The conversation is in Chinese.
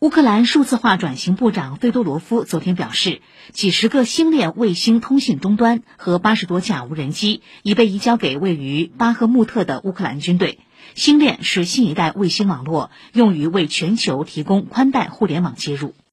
乌克兰数字化转型部长费多罗夫昨天表示几十个星链卫星通信终端和八十多架无人机已被移交给位于巴赫穆特的乌克兰军队。星链是新一代卫星网络用于为全球提供宽带互联网接入。